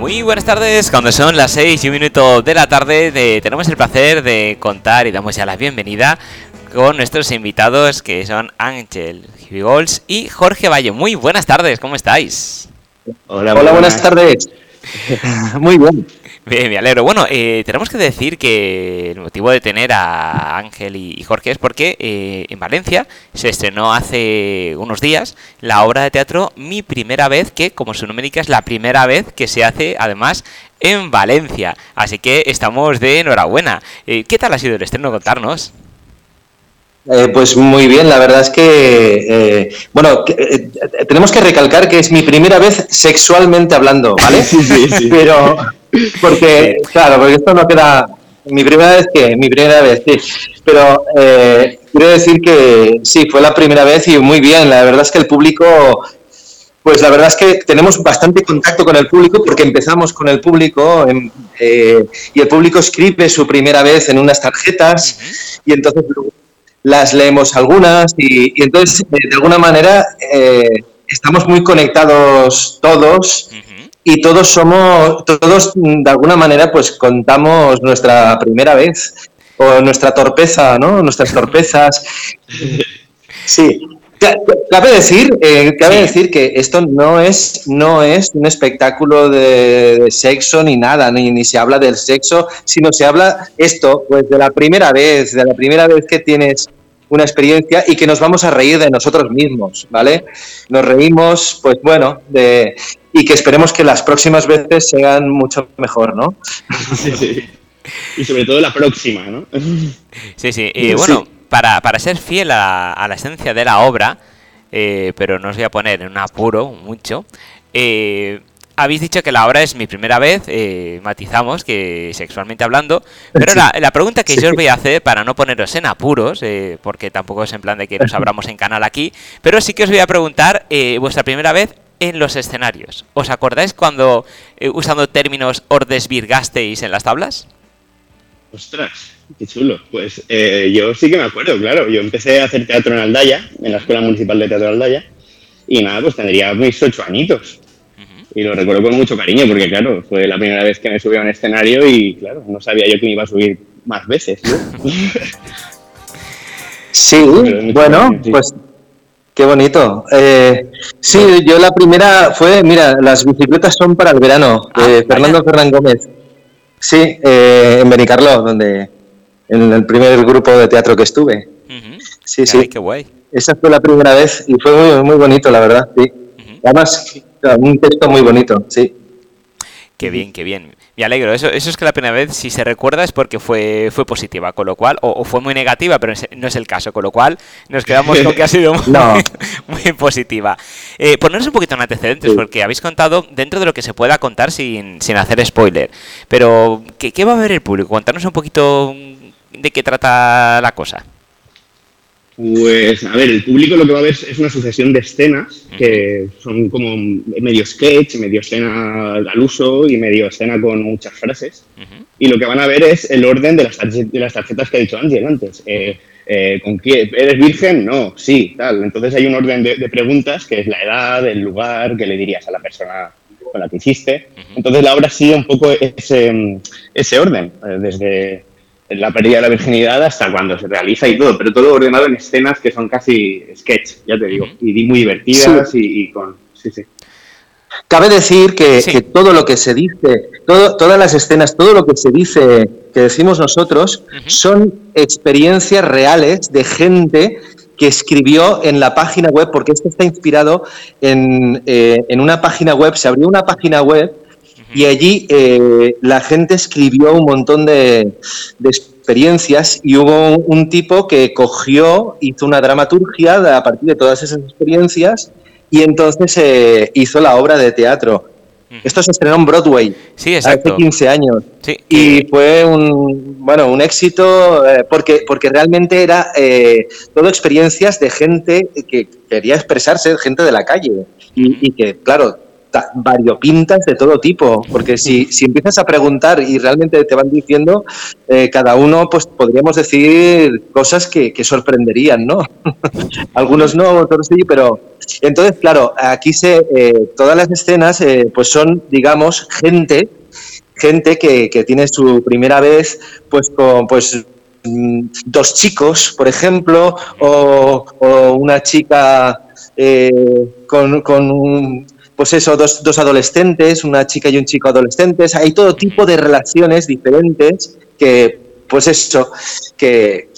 Muy buenas tardes, cuando son las 6 y un minuto de la tarde tenemos el placer de contar y damos ya la bienvenida con nuestros invitados que son Ángel Gigols y Jorge Valle. Muy buenas tardes, ¿cómo estáis? Hola, Hola buenas tardes. Muy bien. Bien, me alegro. Bueno, eh, tenemos que decir que el motivo de tener a Ángel y Jorge es porque eh, en Valencia se estrenó hace unos días la obra de teatro Mi Primera Vez, que como su nombre indica es la primera vez que se hace además en Valencia. Así que estamos de enhorabuena. Eh, ¿Qué tal ha sido el estreno? Contarnos. pues muy bien, la verdad es que, bueno, tenemos que recalcar que es mi primera vez sexualmente hablando, ¿vale? Sí, sí, sí. Pero, porque, claro, porque esto no queda. Mi primera vez que, mi primera vez, sí. Pero eh, quiero decir que sí, fue la primera vez y muy bien. La verdad es que el público, pues la verdad es que tenemos bastante contacto con el público porque empezamos con el público eh, y el público escribe su primera vez en unas tarjetas y entonces las leemos algunas y, entonces de alguna manera eh, estamos muy conectados todos y todos somos, todos de alguna manera pues contamos nuestra primera vez o nuestra torpeza, ¿no? Nuestras torpezas. Sí. Cabe decir, eh, cabe decir que esto no es, no es un espectáculo de, sexo ni nada, ni, ni, se habla del sexo, sino se habla esto, pues de la primera vez, de la primera vez que tienes una experiencia y que nos vamos a reír de nosotros mismos, ¿vale? Nos reímos, pues bueno, de, y que esperemos que las próximas veces sean mucho mejor, ¿no? Sí, sí. Y sobre todo la próxima, ¿no? Sí, sí. Y bueno, Para, para, ser fiel a, la esencia de la obra, eh, pero no os voy a poner en un apuro mucho, eh, habéis dicho que la obra es mi primera vez, eh, matizamos que sexualmente hablando, pero la, pregunta que yo os voy a hacer, para no poneros en apuros, porque tampoco es en plan de que nos abramos en canal aquí, pero sí que os voy a preguntar vuestra primera vez en los escenarios. ¿Os acordáis cuando, eh, usando términos, os desvirgasteis en las tablas? Ostras, qué chulo. Pues eh, yo sí que me acuerdo, claro. Yo empecé a hacer teatro en Aldaya, en la Escuela Municipal de Teatro de Aldaya, y nada, pues tendría mis ocho añitos. Y lo recuerdo con mucho cariño porque, claro, fue la primera vez que me subí a un escenario y, claro, no sabía yo que me iba a subir más veces. sí, bueno, pues Qué bonito. Eh, sí, yo la primera fue, mira, las bicicletas son para el verano, de ah, Fernando Fernández Gómez. Sí, eh, en Benicarló, donde en el primer grupo de teatro que estuve. Sí, sí. qué guay. Esa fue la primera vez y fue muy, muy bonito, la verdad, sí. Además, un texto muy bonito, sí. Qué bien, qué bien. Me alegro. Eso, eso es que la primera vez, si se recuerda, es porque fue, fue positiva, con lo cual, o, fue muy negativa, pero no es el caso, con lo cual nos quedamos con que ha sido muy, positiva. Eh, ponernos un poquito en antecedentes, porque habéis contado dentro de lo que se pueda contar sin, sin hacer spoiler. Pero, ¿qué, ¿qué va a ver el público? Contarnos un poquito de qué trata la cosa. Pues, a ver, el público lo que va a ver es una sucesión de escenas que son como medio sketch, medio escena al uso y medio escena con muchas frases. Y lo que van a ver es el orden de las, tarjetas, de las tarjetas que ha dicho Ángel antes. Eh, eh, ¿con? ¿Eres virgen? No, sí, tal. Entonces hay un orden de, preguntas que es la edad, el lugar, que le dirías a la persona con la que hiciste. Entonces la obra sigue un poco ese, ese orden, eh, desde la pérdida de la virginidad hasta cuando se realiza y todo, pero todo ordenado en escenas que son casi sketch, ya te digo, y muy divertidas y, con... Sí, sí. Cabe decir que, todo lo que se dice, todo, todas las escenas, todo lo que se dice, que decimos nosotros, son experiencias reales de gente que escribió en la página web, porque esto está inspirado en, eh, en una página web, se abrió una página web y allí eh, la gente escribió un montón de, experiencias y hubo un, tipo que cogió, hizo una dramaturgia a partir de todas esas experiencias y entonces eh, hizo la obra de teatro. Esto se estrenó en Broadway sí, hace 15 años. Y fue un bueno un éxito eh, porque porque realmente era todo experiencias de gente que quería expresarse, gente de la calle. Y, y que claro variopintas de todo tipo, porque si, si empiezas a preguntar y realmente te van diciendo, eh, cada uno pues podríamos decir cosas que, sorprenderían, ¿no? Algunos no, otros sí, pero entonces, claro, aquí se, eh, todas las escenas eh, pues son, digamos, gente, gente que, que tiene su primera vez pues con pues mm, dos chicos, por ejemplo, o, o una chica con, con un pues eso, dos, adolescentes, una chica y un chico adolescentes, hay todo tipo de relaciones diferentes que, pues eso, que,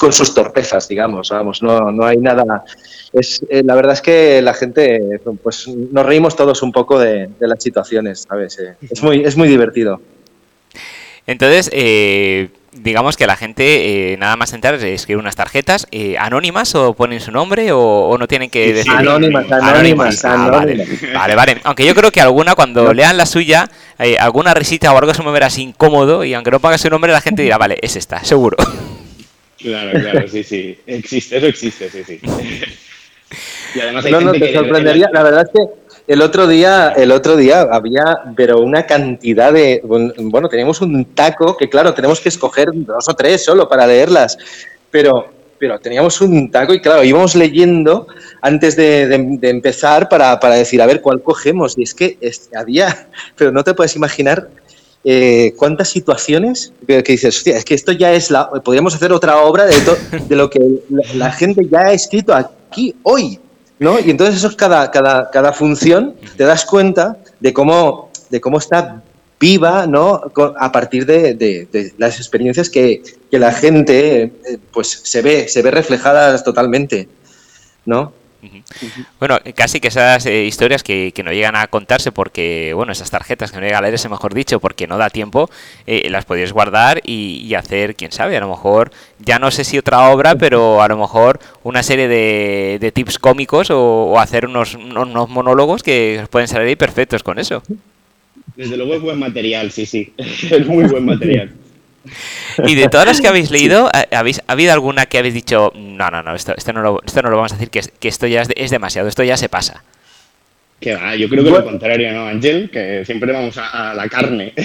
con sus torpezas, digamos, vamos, no, no hay nada. Es, eh, la verdad es que la gente, pues nos reímos todos un poco de, las situaciones, ¿sabes? Eh, es, muy, es muy divertido. Entonces, eh, digamos que la gente, eh, nada más entrar, escribe unas tarjetas eh, anónimas o ponen su nombre o, no tienen que decir. Anónimas, anónimas, ah, Vale, vale, Aunque yo creo que alguna, cuando lean la suya, eh, alguna risita o algo se me verá así incómodo y aunque no pague su nombre, la gente dirá, vale, es esta, seguro. Claro, claro, sí, sí. Existe, eso existe, sí, sí. Y además hay no, no, te sorprendería. La verdad es que el otro día, el otro día había, pero una cantidad de, bueno, teníamos un taco que claro, tenemos que escoger dos o tres solo para leerlas, pero, pero teníamos un taco y claro, íbamos leyendo antes de, empezar para, decir, a ver, ¿cuál cogemos? Y es que había, pero no te puedes imaginar eh, cuántas situaciones que, dices, hostia, es que esto ya es la, podríamos hacer otra obra de, de lo que la gente ya ha escrito aquí hoy. ¿No? Y entonces eso es cada, cada, cada función, te das cuenta de cómo, de cómo está viva, ¿no? A partir de, las experiencias que, la gente eh, pues se ve, se ve reflejadas totalmente, ¿no? Bueno, casi que esas eh, historias que, no llegan a contarse porque, bueno, esas tarjetas que no llegan a leerse, mejor dicho, porque no da tiempo, eh, las podéis guardar y, hacer, quién sabe, a lo mejor, ya no sé si otra obra, pero a lo mejor una serie de, tips cómicos o, hacer unos, unos, monólogos que pueden salir ahí perfectos con eso. Desde luego es buen material, sí, sí, es muy buen material. Y de todas las que habéis leído, ¿habéis, ¿ha habido alguna que habéis dicho, no, no, no, esto, esto, no, lo, esto no lo vamos a decir, que, que esto ya es, demasiado, esto ya se pasa? Que va, yo creo que lo contrario, ¿no, Ángel? Que siempre vamos a, la carne.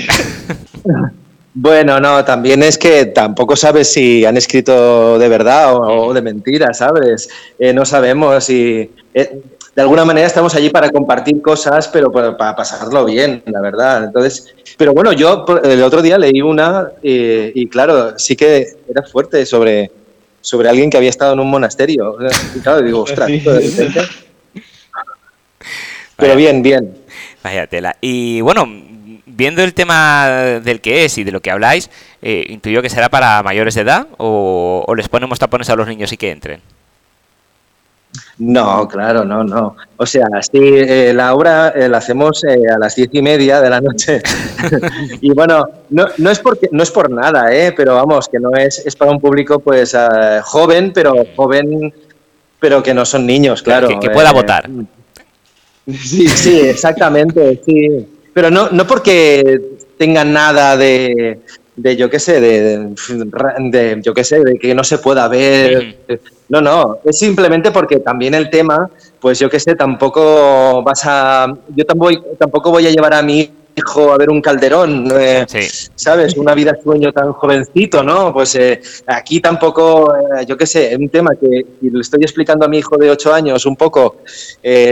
Bueno, no, también es que tampoco sabes si han escrito de verdad o, de mentira, ¿sabes? Eh, no sabemos si... Eh, de alguna manera estamos allí para compartir cosas, pero para, pasarlo bien, la verdad. Entonces, pero bueno, yo el otro día leí una eh, y claro, sí que era fuerte sobre, sobre alguien que había estado en un monasterio. Y claro, digo, ostras, Pero bien, bien. Vaya tela. Y bueno, viendo el tema del que es y de lo que habláis, eh, intuyo que será para mayores de edad o, o les ponemos tapones a los niños y que entren. No, claro, no, no. O sea, sí, eh, la obra eh, la hacemos eh, a las diez y media de la noche. y bueno, no, no, es porque, no es por nada, ¿eh? pero vamos, que no es, es para un público pues joven, pero joven, pero que no son niños, claro. Que, pueda votar. Sí, sí, exactamente, sí. Pero no, no porque tengan nada de, de yo qué sé, de, de, yo qué sé, de que no se pueda ver. No, no, es simplemente porque también el tema, pues yo qué sé, tampoco vas a, yo tampoco, tampoco voy a llevar a mí hijo a ver un calderón, eh, ¿sabes? Una vida sueño tan jovencito, ¿no? Pues eh, aquí tampoco, eh, yo qué sé, un tema que le estoy explicando a mi hijo de 8 años un poco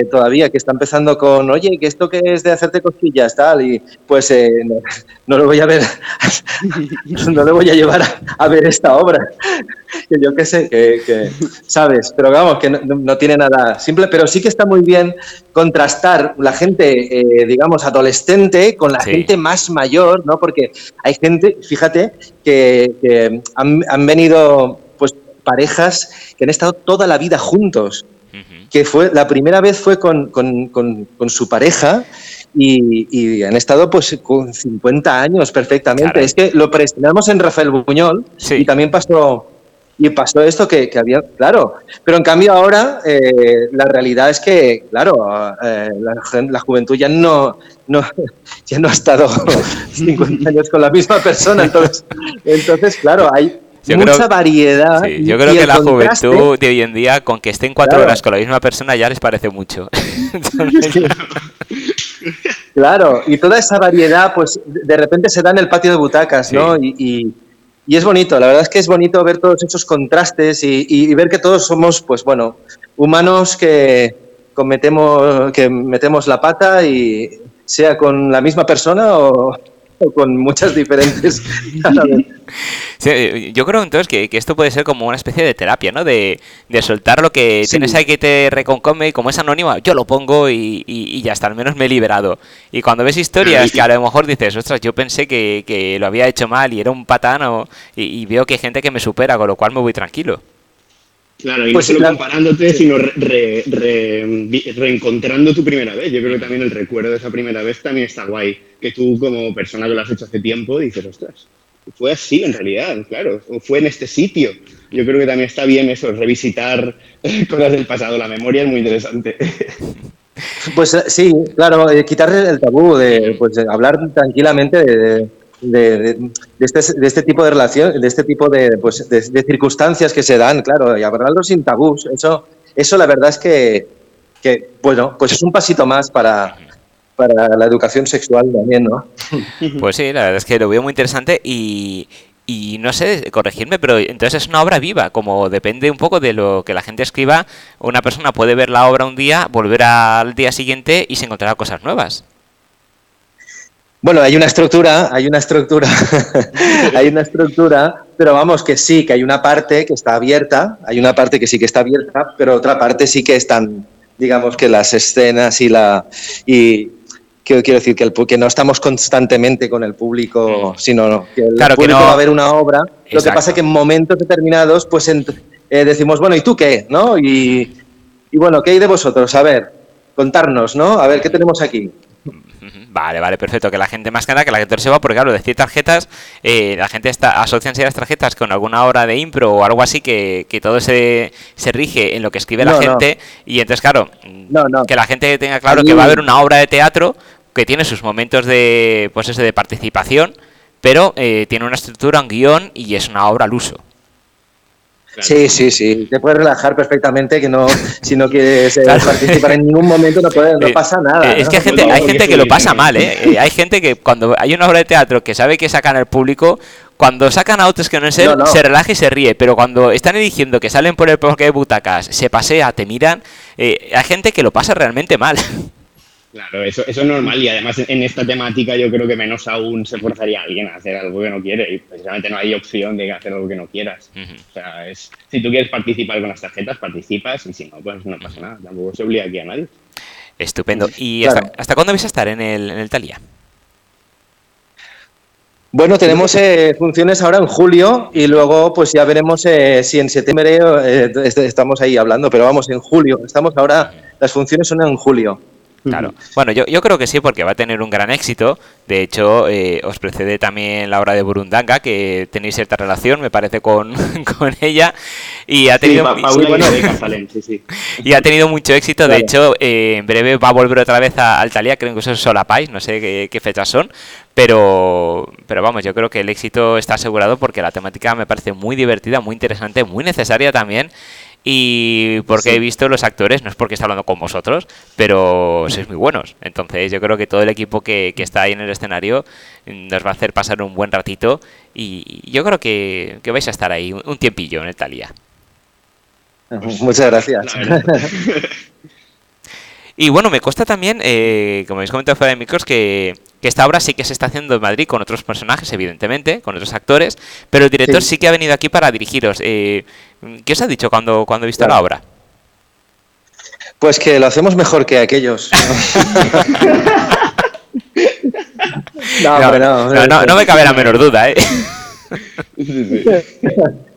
todavía, que está empezando con, oye, que esto que es de hacerte cosquillas, tal, y pues no, lo voy a ver, no le voy a llevar a, ver esta obra, que yo qué sé, que, ¿sabes? Pero vamos, que no, tiene nada simple, pero sí que está muy bien contrastar la gente, digamos, adolescente, con la gente más mayor, ¿no? Porque hay gente, fíjate, que, han, venido pues parejas que han estado toda la vida juntos. Que fue, la primera vez fue con, su pareja y, han estado pues con 50 años perfectamente. Es que lo presionamos en Rafael Buñol y también pasó y pasó esto que, había, claro, pero en cambio ahora eh, la realidad es que, claro, eh, la, juventud ya no, no, ya no ha estado 50 años con la misma persona, entonces, entonces claro, hay, mucha variedad. yo creo que la juventud de hoy en día, con que estén cuatro horas con la misma persona, ya les parece mucho. claro, y toda esa variedad, pues de repente se da en el patio de butacas, ¿no? Y, es bonito, la verdad es que es bonito ver todos esos contrastes y, ver que todos somos, pues bueno, humanos que cometemos, que metemos la pata y sea con la misma persona o, con muchas diferentes. yo creo entonces que, esto puede ser como una especie de terapia, ¿no? De, soltar lo que tienes ahí que te reconcome y como es anónimo, yo lo pongo y, ya está, al menos me he liberado. Y cuando ves historias que a lo mejor dices, ostras, yo pensé que, lo había hecho mal y era un patano y, y veo que hay gente que me supera, con lo cual me voy tranquilo. Claro, y no pues solo comparándote, sino reencontrando tu primera vez. Yo creo que también el recuerdo de esa primera vez también está guay. Que tú, como persona que lo has hecho hace tiempo, dices, ostras, fue así en realidad, claro, o fue en este sitio. Yo creo que también está bien eso, revisitar cosas del pasado. La memoria es muy interesante. Pues eh, sí, claro, eh, quitar el tabú de pues, hablar tranquilamente de de, este, de, este, tipo de relación, de este tipo de, pues, de, circunstancias que se dan, claro, y hablarlo sin tabús. Eso, eso la verdad es que, que, bueno, pues es un pasito más para, para la educación sexual también, ¿no? Pues sí, la verdad es que lo veo muy interesante y, y no sé, corregirme, pero entonces es una obra viva, como depende un poco de lo que la gente escriba, una persona puede ver la obra un día, volver al día siguiente y se encontrará cosas nuevas. Bueno, hay una estructura, hay una estructura, hay una estructura, pero vamos que sí, que hay una parte que está abierta, hay una parte que sí que está abierta, pero otra parte sí que están, digamos que las escenas y la y quiero decir que, el, que no estamos constantemente con el público, mm. sino que el claro público que va a ver una obra. Lo que pasa es que en momentos determinados, pues eh, decimos, bueno, ¿y tú qué? ¿No? Y, y bueno, ¿qué hay de vosotros? A ver, contarnos, ¿no? A ver, ¿qué tenemos aquí? Vale, vale, perfecto. Que la gente, más que nada, que la gente sepa, porque claro, decir tarjetas, eh, la gente está, asocian las tarjetas con alguna hora de impro o algo así que, todo se, se rige en lo que escribe la gente. Y entonces, claro, que la gente tenga claro que va a haber una obra de teatro que tiene sus momentos de, pues ese, de participación, pero eh, tiene una estructura, un guion y es una obra al uso. Sí, sí, sí. Te puedes relajar perfectamente, que no, si no quieres eh, participar en ningún momento no, puede, no eh, pasa nada. Es que hay gente, hay gente que lo pasa mal, ¿eh? Hay gente que cuando hay una obra de teatro que sabe que sacan al público, cuando sacan a otros que no es él, se relaja y se ríe. Pero cuando están diciendo que salen por el parque de butacas, se pasea, te miran, hay gente que lo pasa realmente mal. Claro, eso, eso es normal y además en esta temática yo creo que menos aún se forzaría a alguien a hacer algo que no quiere y precisamente no hay opción de hacer algo que no quieras. O sea, es, si tú quieres participar con las tarjetas, participas y si no, pues no pasa nada, tampoco se obliga aquí a nadie. Estupendo. ¿Y hasta, cuándo vais a estar en el, en el Talia? Bueno, tenemos eh, funciones ahora en julio y luego pues ya veremos eh, si en septiembre eh, estamos ahí hablando, pero vamos, en julio. Estamos ahora, las funciones son en julio. Claro. Bueno, yo, yo creo que sí, porque va a tener un gran éxito. De hecho, eh, os precede también la obra de Burundanga, que tenéis cierta relación, me parece, con, ella. Y ha tenido, y ha tenido mucho éxito. De hecho, eh, en breve va a volver otra vez a Altalia, creo que eso es Solapais, no sé qué, qué fechas son. Pero, pero vamos, yo creo que el éxito está asegurado porque la temática me parece muy divertida, muy interesante, muy necesaria también y porque he visto los actores, no es porque está hablando con vosotros, pero sois muy buenos. Entonces yo creo que todo el equipo que, está ahí en el escenario nos va a hacer pasar un buen ratito y yo creo que, vais a estar ahí un, tiempillo en el Talía. Muchas gracias. Y bueno, me cuesta también, eh, como habéis comentado fuera de micros, que, esta obra sí que se está haciendo en Madrid con otros personajes, evidentemente, con otros actores, pero el director sí, que ha venido aquí para dirigiros. Eh, ¿Qué os ha dicho cuando, cuando ha visto la obra? Pues que lo hacemos mejor que aquellos. no, no, no, no, me cabe la menor duda, ¿eh?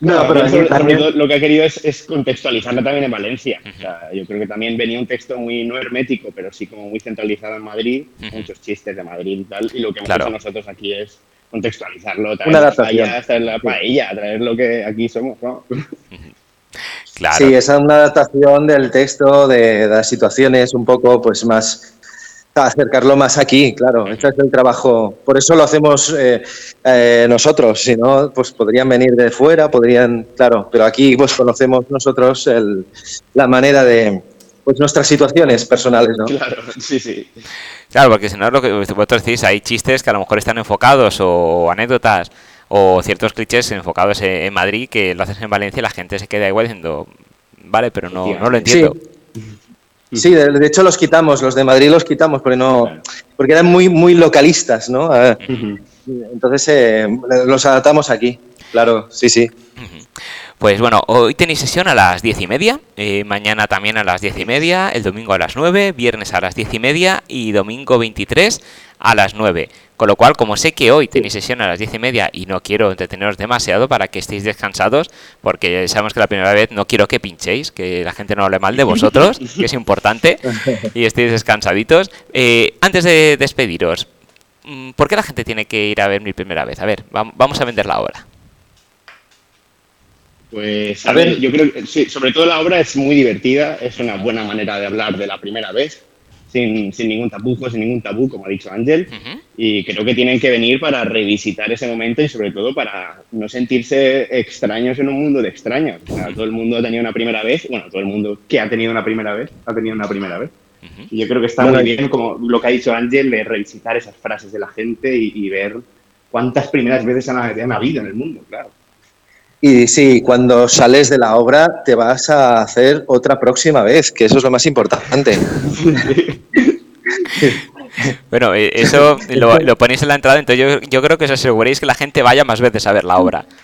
No, pero lo que ha querido es, es, contextualizarlo también en Valencia. O sea, yo creo que también venía un texto muy no hermético, pero sí como muy centralizado en Madrid, muchos chistes de Madrid y tal. Y lo que hemos hecho nosotros aquí es contextualizarlo, traer Una la traer la paella, traer lo que aquí somos, ¿no? Claro. Sí, es una adaptación del texto, de, las situaciones un poco pues más acercarlo más aquí, claro. Este es el trabajo. Por eso lo hacemos eh, eh, nosotros. Si no, pues podrían venir de fuera, podrían, claro. Pero aquí, pues conocemos nosotros la manera de, pues nuestras situaciones personales, ¿no? Claro, sí, sí. Claro, porque si no es lo que vosotros decís, hay chistes que a lo mejor están enfocados o anécdotas o ciertos clichés enfocados en, Madrid que lo haces en Valencia y la gente se queda igual diciendo, vale, pero no, no lo entiendo. Sí. De, hecho los quitamos, los de Madrid los quitamos porque no, porque eran muy muy localistas, ¿no? Ah, entonces eh, los adaptamos aquí, claro, sí, sí. Pues bueno, hoy tenéis sesión a las diez y media, eh, mañana también a las diez y media, el domingo a las nueve, viernes a las diez y media y domingo 23 a las nueve. Con lo cual, como sé que hoy tenéis sesión a las diez y media y no quiero entreteneros demasiado para que estéis descansados, porque sabemos que la primera vez no quiero que pinchéis, que la gente no hable mal de vosotros, que es importante, y estéis descansaditos. Eh, antes de despediros, mm, ¿por qué la gente tiene que ir a ver mi primera vez? A ver, vamos a venderla ahora. Pues a, ver, yo creo que sí, sobre todo la obra es muy divertida, es una buena manera de hablar de la primera vez, sin, sin ningún tapujo, sin ningún tabú, como ha dicho Ángel, y creo que tienen que venir para revisitar ese momento y sobre todo para no sentirse extraños en un mundo de extraños. todo el mundo ha tenido una primera vez, bueno, todo el mundo que ha tenido una primera vez, ha tenido una primera vez. Y yo creo que está muy bien, como lo que ha dicho Ángel, de revisitar esas frases de la gente y, ver cuántas primeras veces han, han habido en el mundo, claro. Y sí, cuando sales de la obra te vas a hacer otra próxima vez, que eso es lo más importante. bueno, eh, eso lo, ponéis en la entrada, entonces yo, creo que os aseguréis que la gente vaya más veces a ver la obra.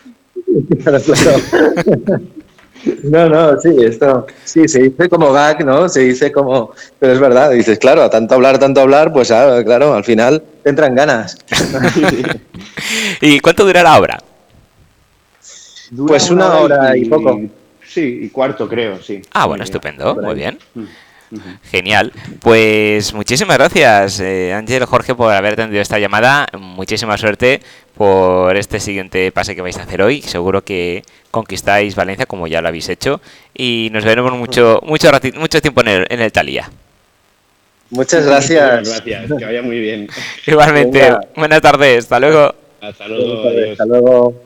No, no, sí, esto sí se dice como gag, ¿no? Se dice como, pero es verdad, dices, claro, a tanto hablar, tanto hablar, pues ah, claro, al final te entran ganas. ¿Y cuánto dura la obra? Pues una, hora y, poco. Sí, y cuarto creo, sí. Ah, bueno, estupendo, muy bien. Mm, Genial. Pues muchísimas gracias, eh, Ángel, Jorge, por haber atendido esta llamada. Muchísima suerte por este siguiente pase que vais a hacer hoy. Seguro que conquistáis Valencia como ya lo habéis hecho. Y nos veremos mucho mucho, mucho tiempo en el, en el Talía. Muchas gracias. Muchas gracias, que vaya muy bien. Igualmente. Buenas tardes, hasta luego. Hasta luego. Hasta luego.